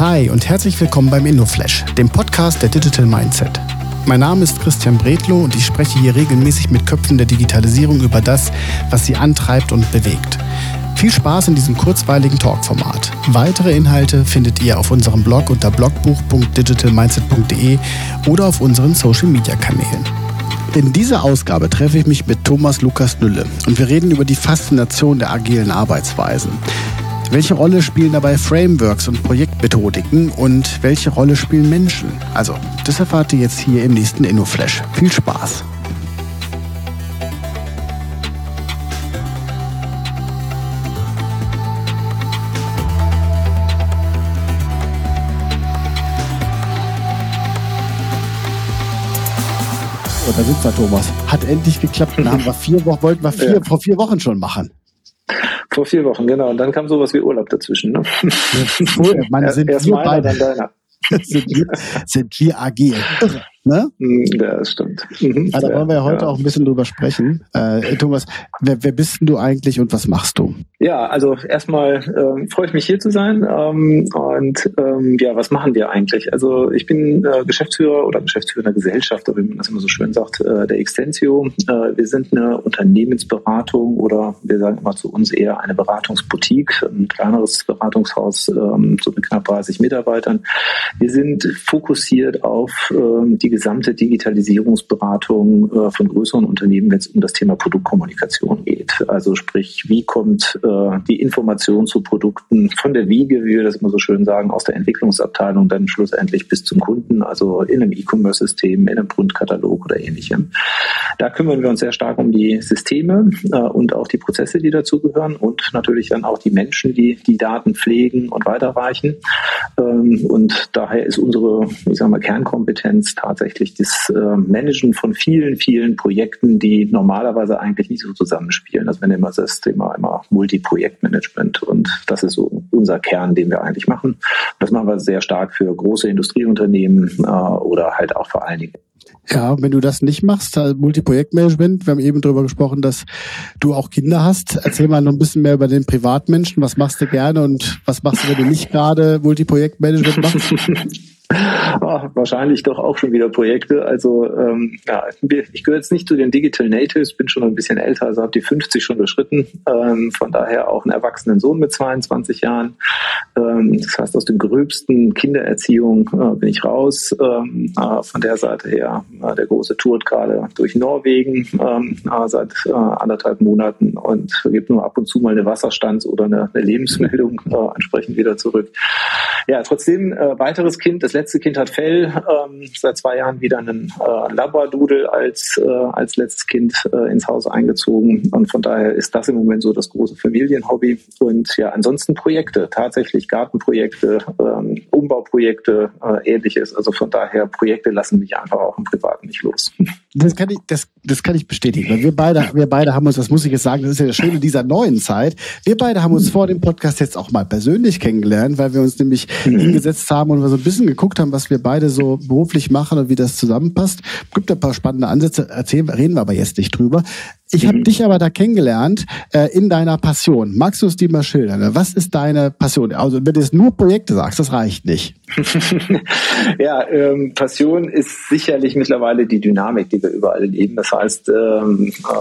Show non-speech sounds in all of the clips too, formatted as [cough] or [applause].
Hi und herzlich willkommen beim InnoFlash, dem Podcast der Digital Mindset. Mein Name ist Christian Bredlow und ich spreche hier regelmäßig mit Köpfen der Digitalisierung über das, was sie antreibt und bewegt. Viel Spaß in diesem kurzweiligen Talkformat. Weitere Inhalte findet ihr auf unserem Blog unter blogbuch.digitalmindset.de oder auf unseren Social Media Kanälen. In dieser Ausgabe treffe ich mich mit Thomas Lukas Nülle und wir reden über die Faszination der agilen Arbeitsweisen. Welche Rolle spielen dabei Frameworks und Projektmethodiken und welche Rolle spielen Menschen? Also, das erfahrt ihr jetzt hier im nächsten InnoFlash. Viel Spaß! So, da sind wir, Thomas. Hat endlich geklappt. Dann haben wir vier Wochen, wollten wir vier, ja. vor vier Wochen schon machen. Vor vier Wochen, genau. Und dann kam sowas wie Urlaub dazwischen. Ne? Cool. meine, [laughs] sind Erst wir beide, dann deiner. [laughs] sind, wir, sind wir agil. Ne? Ja, das stimmt. Mhm. da wollen wir ja heute ja. auch ein bisschen drüber sprechen. Äh, Thomas, wer, wer bist denn du eigentlich und was machst du? Ja, also erstmal äh, freue ich mich hier zu sein. Ähm, und ähm, ja, was machen wir eigentlich? Also ich bin äh, Geschäftsführer oder Geschäftsführer der Gesellschaft, wie man das immer so schön sagt, äh, der Extensio. Äh, wir sind eine Unternehmensberatung oder wir sagen immer zu uns eher eine Beratungsboutique, ein kleineres Beratungshaus ähm, so mit knapp 30 Mitarbeitern. Wir sind fokussiert auf ähm, die gesamte Digitalisierungsberatung äh, von größeren Unternehmen, wenn es um das Thema Produktkommunikation geht. Also sprich, wie kommt äh, die Information zu Produkten von der Wiege, wie wir das immer so schön sagen, aus der Entwicklungsabteilung dann schlussendlich bis zum Kunden, also in einem E-Commerce-System, in einem Grundkatalog oder ähnlichem. Da kümmern wir uns sehr stark um die Systeme äh, und auch die Prozesse, die dazugehören und natürlich dann auch die Menschen, die die Daten pflegen und weiterreichen. Ähm, und daher ist unsere, ich sag mal, Kernkompetenz tatsächlich tatsächlich das äh, Managen von vielen, vielen Projekten, die normalerweise eigentlich nicht so zusammenspielen. Also wir nennen das Thema immer Multi-Projektmanagement und das ist so unser Kern, den wir eigentlich machen. Das machen wir sehr stark für große Industrieunternehmen äh, oder halt auch vor allen Dingen ja, wenn du das nicht machst, Multiprojektmanagement, wir haben eben darüber gesprochen, dass du auch Kinder hast. Erzähl mal noch ein bisschen mehr über den Privatmenschen. Was machst du gerne und was machst du, wenn du nicht gerade Multiprojektmanagement machst? [laughs] Oh, wahrscheinlich doch auch schon wieder Projekte. Also ähm, ja, ich gehöre jetzt nicht zu den Digital Natives, bin schon ein bisschen älter, also habe die 50 schon überschritten. Ähm, von daher auch einen erwachsenen Sohn mit 22 Jahren. Ähm, das heißt, aus dem gröbsten Kindererziehung äh, bin ich raus. Ähm, äh, von der Seite her, äh, der große tourt gerade durch Norwegen ähm, äh, seit äh, anderthalb Monaten und gibt nur ab und zu mal eine Wasserstands- oder eine, eine Lebensmeldung äh, entsprechend wieder zurück. Ja, trotzdem weiteres Kind, das Kind hat Fell, ähm, seit zwei Jahren wieder einen äh, Labradudel als, äh, als letztes Kind äh, ins Haus eingezogen. Und von daher ist das im Moment so das große Familienhobby. Und ja, ansonsten Projekte, tatsächlich Gartenprojekte, ähm, Umbauprojekte, äh, ähnliches, also von daher Projekte lassen mich einfach auch im Privaten nicht los. Das kann ich, das, das kann ich bestätigen, weil wir beide, wir beide haben uns, das muss ich jetzt sagen, das ist ja das Schöne dieser neuen Zeit, wir beide haben uns vor dem Podcast jetzt auch mal persönlich kennengelernt, weil wir uns nämlich mhm. hingesetzt haben und wir so ein bisschen geguckt haben, was wir beide so beruflich machen und wie das zusammenpasst. Gibt ein paar spannende Ansätze, erzählen, reden wir aber jetzt nicht drüber. Ich habe mhm. dich aber da kennengelernt äh, in deiner Passion. Magst du es dir mal schildern? Was ist deine Passion? Also wenn du jetzt nur Projekte sagst, das reicht nicht. [laughs] ja, ähm, Passion ist sicherlich mittlerweile die Dynamik, die wir überall leben. Das heißt, ähm, äh,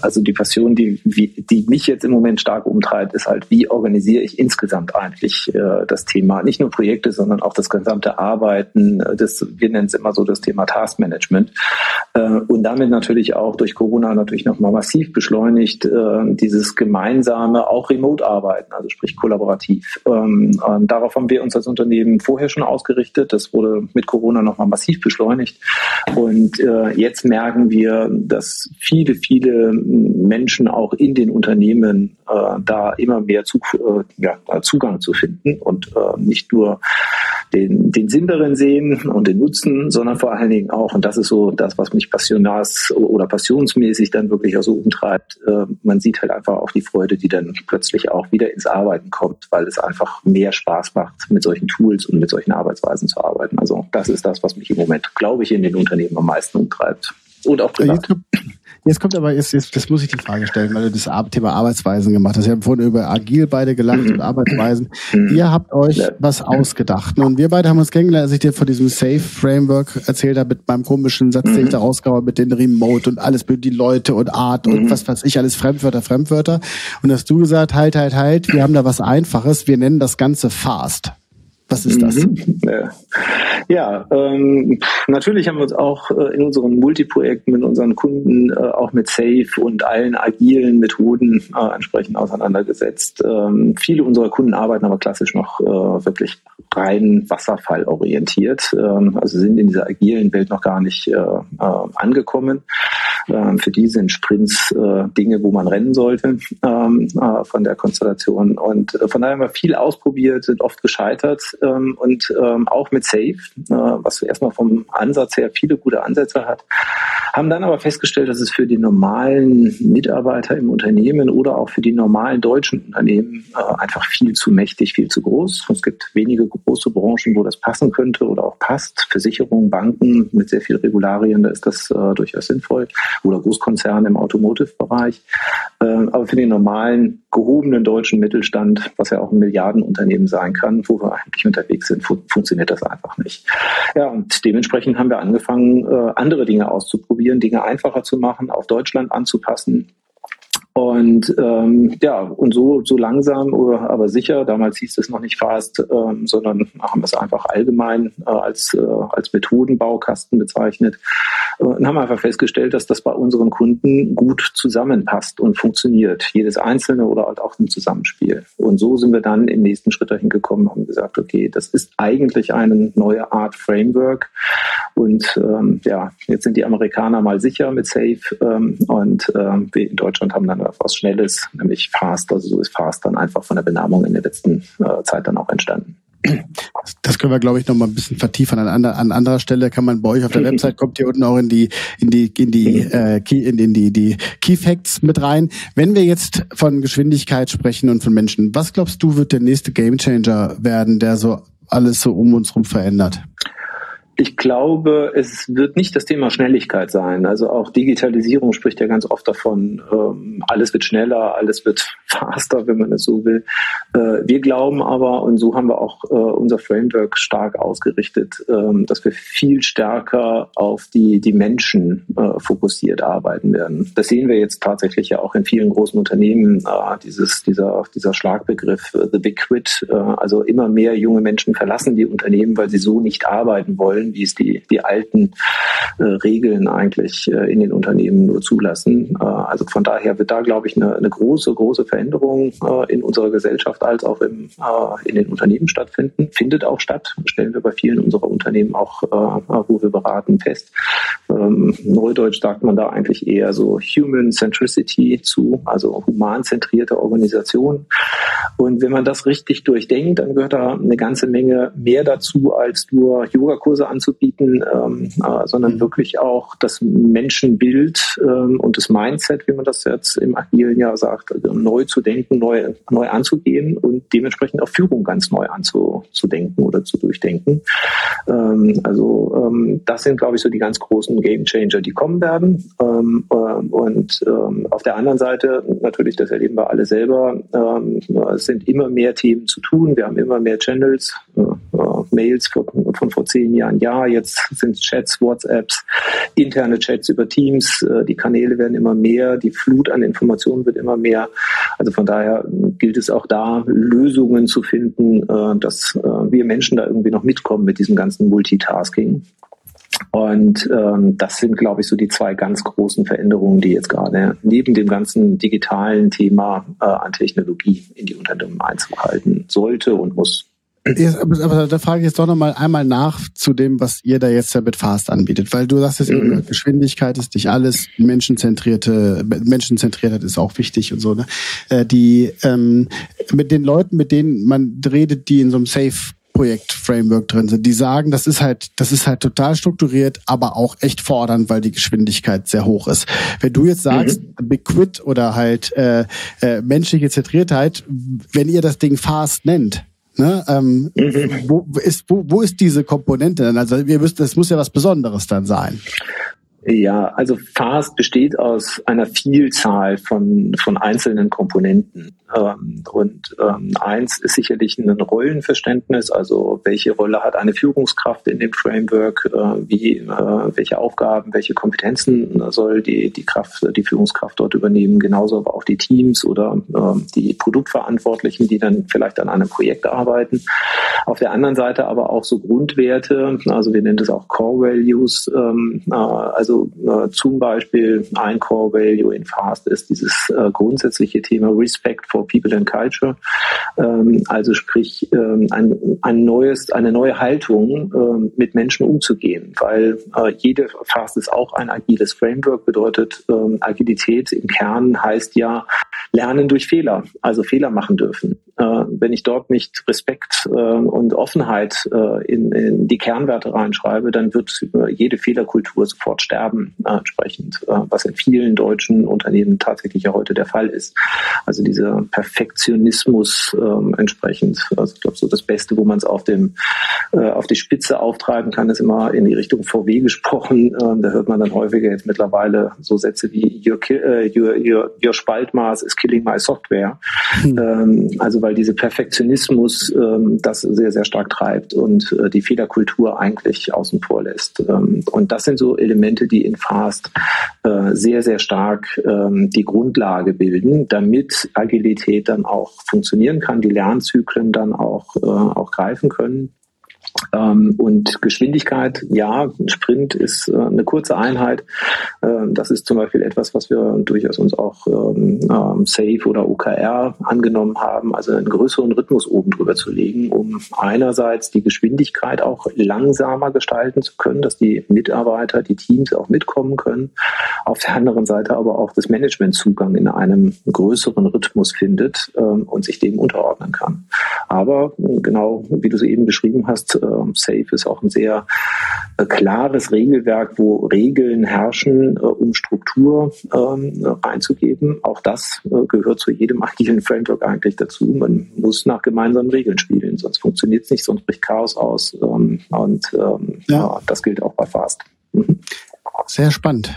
also die Passion, die, die mich jetzt im Moment stark umtreibt, ist halt, wie organisiere ich insgesamt eigentlich äh, das Thema, nicht nur Projekte, sondern auch das gesamte Arbeiten. Äh, das, wir nennen es immer so das Thema Taskmanagement. Äh, und damit natürlich auch durch Corona natürlich nochmal massiv beschleunigt, äh, dieses gemeinsame, auch Remote-Arbeiten, also sprich kollaborativ. Ähm, darauf haben wir uns als Unternehmen vorher schon ausgerichtet. Das wurde mit Corona nochmal massiv beschleunigt. Und äh, jetzt merken wir, dass viele, viele Menschen auch in den Unternehmen äh, da immer mehr Zug, äh, ja, Zugang zu finden und äh, nicht nur den, den Sinn darin sehen und den Nutzen, sondern vor allen Dingen auch, und das ist so das, was mich passionars oder passionsmäßig dann wirklich auch so umtreibt, äh, man sieht halt einfach auch die Freude, die dann plötzlich auch wieder ins Arbeiten kommt, weil es einfach mehr Spaß macht, mit solchen Tools und mit solchen Arbeitsweisen zu arbeiten. Also das ist das, was mich im Moment, glaube ich, in den Unternehmen am meisten umtreibt. Und auch privat. Jetzt kommt aber, jetzt, jetzt, jetzt muss ich die Frage stellen, weil du das Thema Arbeitsweisen gemacht hast. Wir haben vorhin über Agil beide gelacht mhm. und [clears throat] Arbeitsweisen. Mhm. Ihr habt euch was ausgedacht. Und wir beide haben uns kennengelernt, als ich dir von diesem Safe-Framework erzählt habe, mit meinem komischen Satz, mhm. den ich da rausgehauen mit den Remote und alles mit die Leute und Art und mhm. was weiß ich, alles Fremdwörter, Fremdwörter. Und hast du gesagt, halt, halt, halt, wir haben da was Einfaches, wir nennen das Ganze Fast. Was ist das? Mhm. Ja, ähm, natürlich haben wir uns auch äh, in unseren Multiprojekten mit unseren Kunden äh, auch mit Safe und allen agilen Methoden äh, entsprechend auseinandergesetzt. Ähm, viele unserer Kunden arbeiten aber klassisch noch äh, wirklich rein wasserfallorientiert, ähm, also sind in dieser agilen Welt noch gar nicht äh, äh, angekommen. Ähm, für die sind Sprints Dinge, wo man rennen sollte ähm, von der Konstellation. Und von daher haben wir viel ausprobiert, sind oft gescheitert ähm, und ähm, auch mit Safe, äh, was erstmal vom Ansatz her viele gute Ansätze hat, haben dann aber festgestellt, dass es für die normalen Mitarbeiter im Unternehmen oder auch für die normalen deutschen Unternehmen äh, einfach viel zu mächtig, viel zu groß. Es gibt wenige große Branchen, wo das passen könnte oder auch passt. Versicherungen, Banken mit sehr viel Regularien, da ist das äh, durchaus sinnvoll. Oder Großkonzerne im Automotive-Bereich. Äh, aber für den normalen, gehobenen deutschen Mittelstand, was ja auch ein Milliardenunternehmen sein kann, wo wir eigentlich unterwegs sind, fu funktioniert das einfach nicht. Ja, und dementsprechend haben wir angefangen, äh, andere Dinge auszuprobieren, Dinge einfacher zu machen, auf Deutschland anzupassen und ähm, ja, und so, so langsam, aber sicher, damals hieß es noch nicht fast, ähm, sondern haben es einfach allgemein äh, als, äh, als Methodenbaukasten bezeichnet äh, und haben einfach festgestellt, dass das bei unseren Kunden gut zusammenpasst und funktioniert. Jedes einzelne oder halt auch im Zusammenspiel. Und so sind wir dann im nächsten Schritt dahin gekommen und haben gesagt, okay, das ist eigentlich eine neue Art Framework. Und ähm, ja, jetzt sind die Amerikaner mal sicher mit Safe ähm, und ähm, wir in Deutschland haben dann was Schnelles, nämlich Fast. Also so ist Fast dann einfach von der Benamung in der letzten äh, Zeit dann auch entstanden. Das können wir, glaube ich, noch mal ein bisschen vertiefen. An, anderer, an anderer Stelle kann man bei euch auf der Website kommt ihr unten auch in die in die in die äh, Key, in, in die die Key Facts mit rein. Wenn wir jetzt von Geschwindigkeit sprechen und von Menschen, was glaubst du wird der nächste Gamechanger werden, der so alles so um uns herum verändert? Ich glaube, es wird nicht das Thema Schnelligkeit sein. Also auch Digitalisierung spricht ja ganz oft davon, ähm, alles wird schneller, alles wird [laughs] faster, wenn man es so will. Äh, wir glauben aber, und so haben wir auch äh, unser Framework stark ausgerichtet, ähm, dass wir viel stärker auf die, die Menschen äh, fokussiert arbeiten werden. Das sehen wir jetzt tatsächlich ja auch in vielen großen Unternehmen, äh, dieses, dieser, dieser Schlagbegriff, äh, The Big Quit. Äh, also immer mehr junge Menschen verlassen die Unternehmen, weil sie so nicht arbeiten wollen wie es die, die alten äh, Regeln eigentlich äh, in den Unternehmen nur zulassen. Äh, also von daher wird da, glaube ich, eine, eine große, große Veränderung äh, in unserer Gesellschaft als auch im, äh, in den Unternehmen stattfinden. Findet auch statt, stellen wir bei vielen unserer Unternehmen auch, äh, wo wir beraten, fest. Ähm, Neudeutsch sagt man da eigentlich eher so Human Centricity zu, also humanzentrierte Organisation. Und wenn man das richtig durchdenkt, dann gehört da eine ganze Menge mehr dazu, als nur Yogakurse anzubieten, ähm, äh, sondern mhm. wirklich auch das Menschenbild ähm, und das Mindset, wie man das jetzt im agilen Jahr sagt, also neu zu denken, neu, neu anzugehen und dementsprechend auch Führung ganz neu anzudenken oder zu durchdenken. Ähm, also ähm, das sind, glaube ich, so die ganz großen Game Changer, die kommen werden. Ähm, äh, und ähm, auf der anderen Seite, natürlich, das erleben wir alle selber, ähm, es sind immer mehr Themen zu tun. Wir haben immer mehr Channels, äh, äh, Mails von, von vor zehn Jahren, ja, jetzt sind es Chats, WhatsApps, interne Chats über Teams, äh, die Kanäle werden immer mehr, die Flut an Informationen wird immer mehr. Also von daher gilt es auch da, Lösungen zu finden, äh, dass äh, wir Menschen da irgendwie noch mitkommen mit diesem ganzen Multitasking. Und ähm, das sind, glaube ich, so die zwei ganz großen Veränderungen, die jetzt gerade neben dem ganzen digitalen Thema äh, an Technologie in die Unternehmen Einzug halten sollte und muss. Jetzt, aber, aber, da frage ich jetzt doch nochmal einmal nach zu dem, was ihr da jetzt ja mit Fast anbietet, weil du sagst jetzt, mhm. Geschwindigkeit ist nicht alles, menschenzentrierte, Menschenzentriertheit ist auch wichtig und so, ne? Äh, die ähm, mit den Leuten, mit denen man redet, die in so einem Safe Projekt-Framework drin sind, die sagen, das ist halt, das ist halt total strukturiert, aber auch echt fordernd, weil die Geschwindigkeit sehr hoch ist. Wenn du jetzt sagst, mhm. Big Quit oder halt äh, äh, menschliche Zentriertheit, wenn ihr das Ding fast nennt, Ne, ähm, mhm. wo, ist, wo, wo ist diese Komponente denn? Also wir müssen, das muss ja was Besonderes dann sein. Ja, also Fast besteht aus einer Vielzahl von, von einzelnen Komponenten. Ähm, und ähm, eins ist sicherlich ein Rollenverständnis, also welche Rolle hat eine Führungskraft in dem Framework, äh, wie, äh, welche Aufgaben, welche Kompetenzen soll die, die Kraft, die Führungskraft dort übernehmen, genauso aber auch die Teams oder äh, die Produktverantwortlichen, die dann vielleicht an einem Projekt arbeiten. Auf der anderen Seite aber auch so Grundwerte, also wir nennen das auch Core Values, ähm, äh, also äh, zum Beispiel ein Core Value in Fast ist dieses äh, grundsätzliche Thema Respect for People and Culture. Ähm, also sprich ähm, ein, ein neues, eine neue Haltung ähm, mit Menschen umzugehen, weil äh, jede Fast ist auch ein agiles Framework, bedeutet ähm, Agilität im Kern heißt ja lernen durch Fehler, also Fehler machen dürfen. Äh, wenn ich dort nicht Respekt äh, und Offenheit äh, in, in die Kernwerte reinschreibe, dann wird äh, jede Fehlerkultur sofort sterben äh, entsprechend, was in vielen deutschen Unternehmen tatsächlich ja heute der Fall ist. Also diese Perfektionismus ähm, entsprechend. Also ich glaube, so das Beste, wo man es auf dem äh, auf die Spitze auftreiben kann, ist immer in die Richtung VW gesprochen. Ähm, da hört man dann häufiger jetzt mittlerweile so Sätze wie Your, äh, your, your, your Spaltmaß is killing my software. Hm. Ähm, also weil diese Perfektionismus ähm, das sehr, sehr stark treibt und äh, die Fehlerkultur eigentlich außen vor lässt. Ähm, und das sind so Elemente, die in Fast äh, sehr, sehr stark ähm, die Grundlage bilden, damit Agilität dann auch funktionieren kann, die Lernzyklen dann auch, äh, auch greifen können. Ähm, und Geschwindigkeit, ja, ein Sprint ist äh, eine kurze Einheit. Ähm, das ist zum Beispiel etwas, was wir durchaus uns auch ähm, ähm Safe oder OKR angenommen haben, also einen größeren Rhythmus oben drüber zu legen, um einerseits die Geschwindigkeit auch langsamer gestalten zu können, dass die Mitarbeiter, die Teams auch mitkommen können. Auf der anderen Seite aber auch das Managementzugang in einem größeren Rhythmus findet ähm, und sich dem unterordnen kann. Aber genau wie du es eben beschrieben hast, äh, Safe ist auch ein sehr äh, klares Regelwerk, wo Regeln herrschen, äh, um Struktur ähm, einzugeben. Auch das äh, gehört zu jedem [laughs] agilen Framework eigentlich dazu. Man muss nach gemeinsamen Regeln spielen, sonst funktioniert es nicht, sonst bricht Chaos aus. Ähm, und ähm, ja. ja. das gilt auch bei Fast. Mhm. Sehr spannend.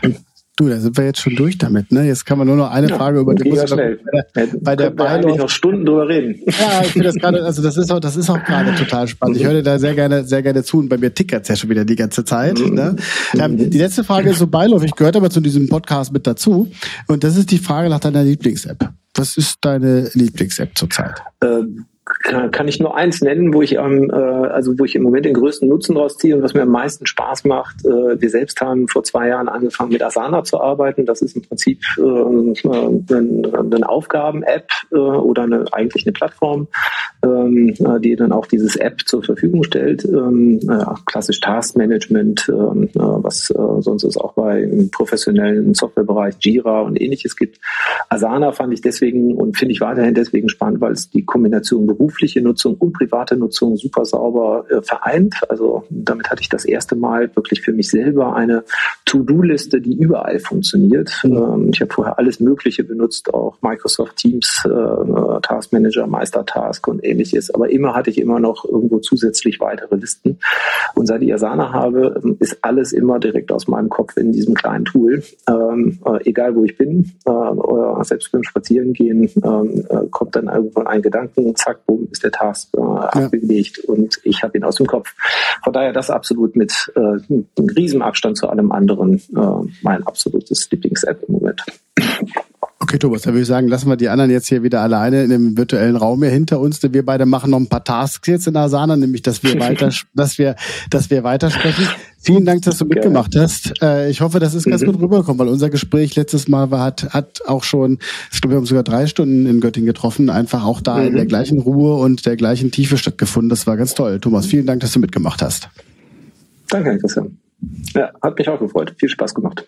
Du, da sind wir jetzt schon durch damit. Ne? Jetzt kann man nur noch eine ja, Frage über die Musik. Bei der, bei der Beilauf noch Stunden drüber reden. Ja, ich finde das gerade, also das ist auch, das ist auch gerade total spannend. Ich höre dir da sehr gerne, sehr gerne zu und bei mir tickert es ja schon wieder die ganze Zeit. Mhm. Ne? Ähm, die letzte Frage ist so beiläufig, gehört aber zu diesem Podcast mit dazu. Und das ist die Frage nach deiner Lieblings-App. Was ist deine Lieblings-App zurzeit? Ähm kann, ich nur eins nennen, wo ich ähm, äh, also wo ich im Moment den größten Nutzen draus ziehe und was mir am meisten Spaß macht. Äh, wir selbst haben vor zwei Jahren angefangen mit Asana zu arbeiten. Das ist im Prinzip äh, eine, eine Aufgaben-App äh, oder eine, eigentlich eine Plattform, ähm, äh, die dann auch dieses App zur Verfügung stellt. Ähm, äh, klassisch Taskmanagement, ähm, äh, was äh, sonst es auch bei im professionellen Softwarebereich Jira und ähnliches gibt. Asana fand ich deswegen und finde ich weiterhin deswegen spannend, weil es die Kombination berufliche Nutzung und private Nutzung super sauber äh, vereint. Also damit hatte ich das erste Mal wirklich für mich selber eine To-Do-Liste, die überall funktioniert. Mhm. Ähm, ich habe vorher alles Mögliche benutzt, auch Microsoft Teams, äh, Task Manager, Meistertask und ähnliches. Aber immer hatte ich immer noch irgendwo zusätzlich weitere Listen. Und seit ich Asana habe, ist alles immer direkt aus meinem Kopf in diesem kleinen Tool. Ähm, äh, egal wo ich bin, äh, selbst beim Spazierengehen, ähm, äh, kommt dann irgendwann ein Gedanken, zack, boom, ist der Task äh, ja. abgelegt und ich habe ihn aus dem Kopf. Von daher das absolut mit äh, einem riesen Abstand zu allem anderen äh, mein absolutes Lieblings-App im Moment. Okay, Thomas, dann würde ich sagen, lassen wir die anderen jetzt hier wieder alleine in dem virtuellen Raum hier hinter uns. Denn wir beide machen noch ein paar Tasks jetzt in Asana, nämlich, dass wir weiter, [laughs] dass wir, dass wir weitersprechen. Vielen Dank, dass du mitgemacht hast. Äh, ich hoffe, das ist ganz mhm. gut rübergekommen, weil unser Gespräch letztes Mal war, hat, hat auch schon, ich glaube, wir haben sogar drei Stunden in Göttingen getroffen, einfach auch da mhm. in der gleichen Ruhe und der gleichen Tiefe stattgefunden. Das war ganz toll. Thomas, vielen Dank, dass du mitgemacht hast. Danke, Christian. Ja, hat mich auch gefreut. Viel Spaß gemacht.